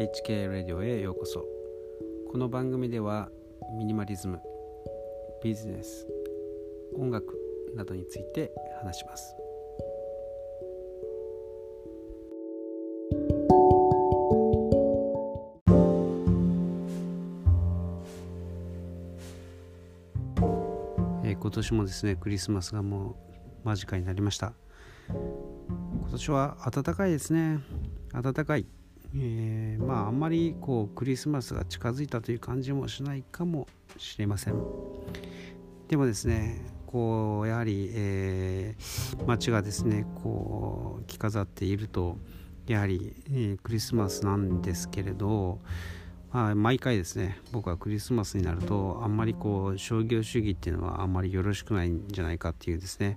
HK ラディオへようこそ。この番組ではミニマリズムビジネス音楽などについて話します。え今年もですねクリスマスがもう間近になりました。今年は暖かいですね。暖かい、えーまああんまりこうクリスマスが近づいたという感じもしないかもしれません。でもですねこうやはり、えー街がですねこう着飾っているとやはり、えークリスマスなんですけれどまあ、毎回ですね僕はクリスマスになるとあんまりこう商業主義っていうのはあんまりよろしくないんじゃないかっていうですね、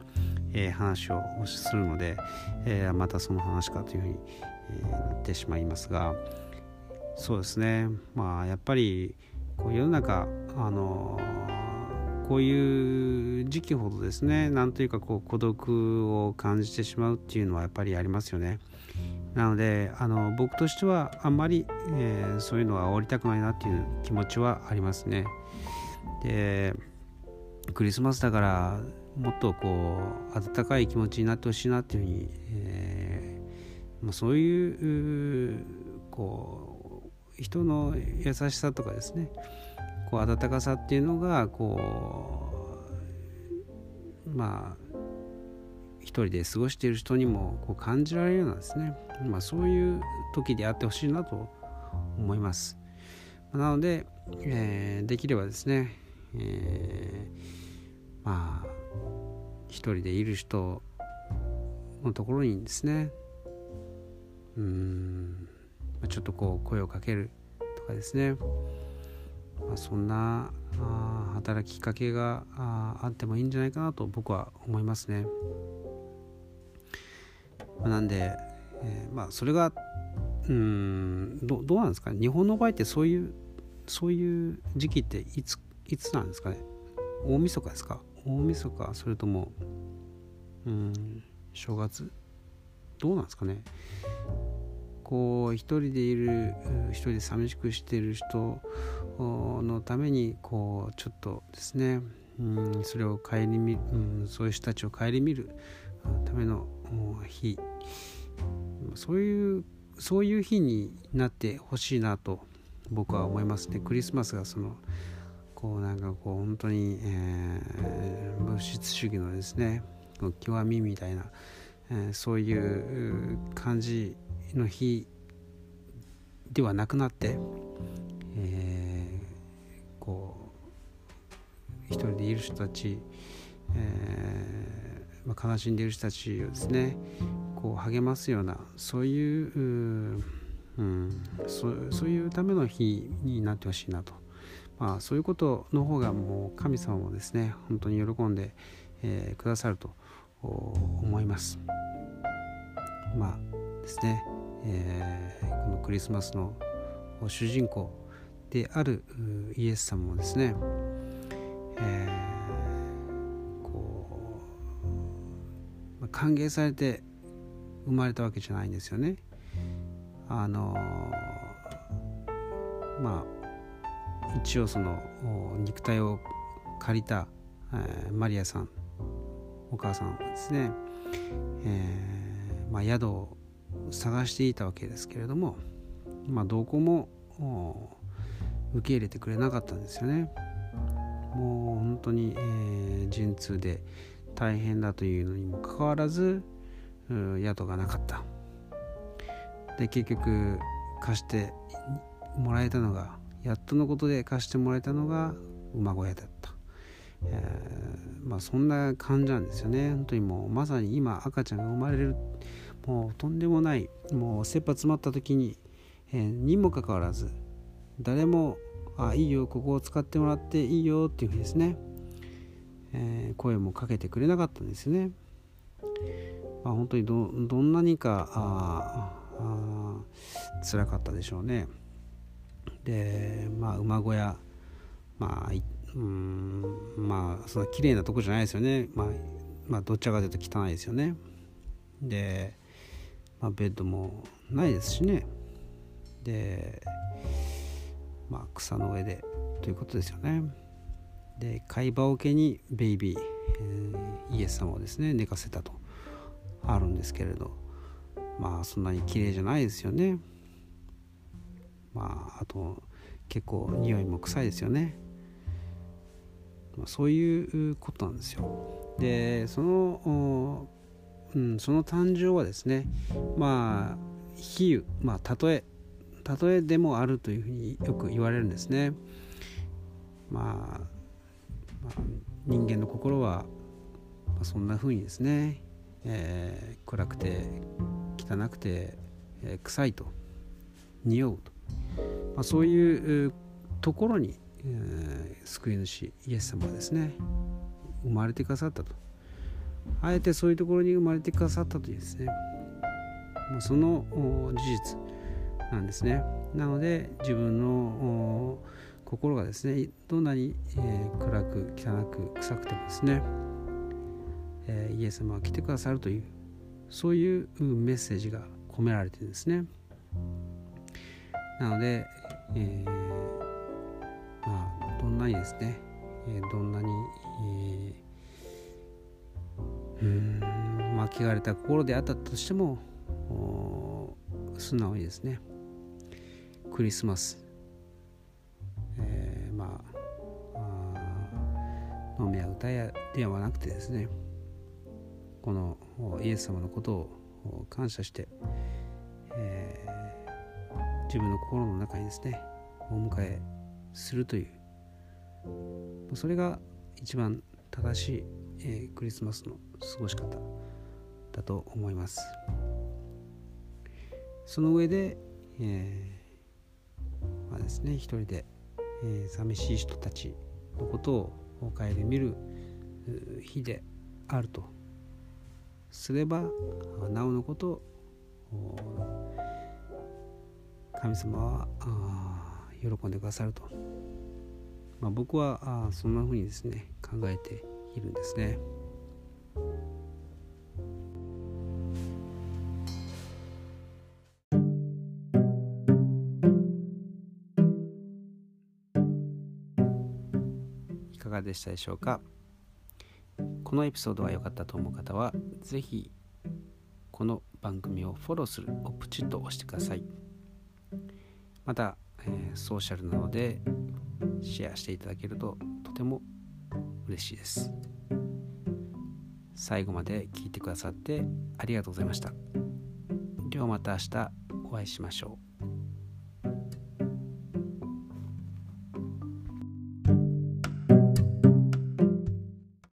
えー話をするので、えーまたその話かというふうに、えなってしまいますがそうですねまあやっぱりこう世の中あのこういう時期ほどですねなんというかこう孤独を感じてしまうっていうのはやっぱりありますよね。なのであの僕としてはあんまり、えーそういうのは煽りたくないなっていう気持ちはありますね。でクリスマスだからもっとこう温かい気持ちになってほしいなっていうふうに、えーまあ、そういうこう人の優しさとかですねこう温かさっていうのがこうまあ一人で過ごしている人にもこう感じられるようなですね、まあ、そういう時であってほしいなと思います。なので、えーできればですね、えーまあ一人でいる人のところにですねうーん。ちょっとこう声をかけるとかですね、まあ、そんなあ働きかけがああってもいいんじゃないかなと僕は思いますね。まあなんで、えーまあそれがうーんどどうなんですか？ね日本の場合ってそういうそういう時期っていついつなんですかね？大晦日ですか？大晦日それともうん正月？どうなんですかね？こう一人でいる一人で寂しくしている人のためにこうちょっとですねうんそれを顧み、うん、そういう人たちを顧みるための日。そういうそういう日になってほしいなと僕は思います。ねクリスマスがそのこうなんかこう本当に、えー物質主義のですね極みみたいな、えーそういう感じの日ではなくなって、えーこう一人でいる人たち、えーま、悲しんでいる人たちをですねこう励ますようなそういうううん、そそういうための日になってほしいなと、まあ、そういうことの方がもう神様もですね本当に喜んで、えーくださると思います。まあですね、えーこのクリスマスの主人公であるイエス様もですね、えーこうまあ歓迎されて生まれたわけじゃないんですよね。あのまあ一応その肉体を借りた、えーマリアさんお母さんはですね、えーまあ、宿を探していたわけですけれども、まあ、どこも受け入れてくれなかったんですよね。もう本当に、えー陣痛で大変だというのにもかかわらず宿がなかった。で結局貸してもらえたのがやっとのことで貸してもらえたのが馬小屋だった、えーまあそんな感じなんですよね本当にもうまさに今赤ちゃんが生まれるもうとんでもないもう切羽詰まった時に、えーにもかかわらず誰も「あいいよここを使ってもらっていいよ」っていうふうにですね、えー声もかけてくれなかったんですよね。まあ、本当にどんなにかあーあ辛かったでしょうね。でまあ馬小屋まあうんまあそんな綺麗なとこじゃないですよね。まあ、まあ、どちかというと汚いですよね。で、まあ、ベッドもないですしね。でまあ草の上でということですよね。で貝羽桶にベイビー、えー、イエス様をですね寝かせたとあるんですけれど。まあそんなに綺麗じゃないですよね。まああと結構匂いも臭いですよね、ま、そういうことなんですよ。でその、うん、その誕生はですねまあ比喩まあ例え例えでもあるというふうによく言われるんですね。まあ、まあ、人間の心は、ま、そんなふうにですね、えー、暗くて汚くて、えー、臭いと匂うと、まあ、そういうところに、えー、救い主イエス様はですね生まれてくださったと。あえてそういうところに生まれてくださったというですね、まあ、その事実なんですね。なので自分の心がですねどんなに、えー、暗く汚く臭くてもですね、えー、イエス様は来てくださるというそういうメッセージが込められてるんですね。なので、えー、まあどんなにですね、え、どんなに、えー、うん。巻きがれた心であったとしても素直にですねクリスマス飲みや歌やではなくてですねこのイエス様のことを感謝して、えー、自分の心の中にですねお迎えするというそれが一番正しい、えー、クリスマスの過ごし方だと思います。その上で、えー、まあですね一人で、えー、寂しい人たちのことを顧みる日であるとすればなおのこと神様は喜んでくださると、まあ、僕はあそんなふうにですね考えているんですね。いかがでしたでしょうか？このエピソードが良かったと思う方は是非この番組をフォローするをプチッと押してくださいまた、えー、ソーシャルなのでシェアしていただけるととても嬉しいです。最後まで聞いてくださってありがとうございました。ではまた明日お会いしましょう。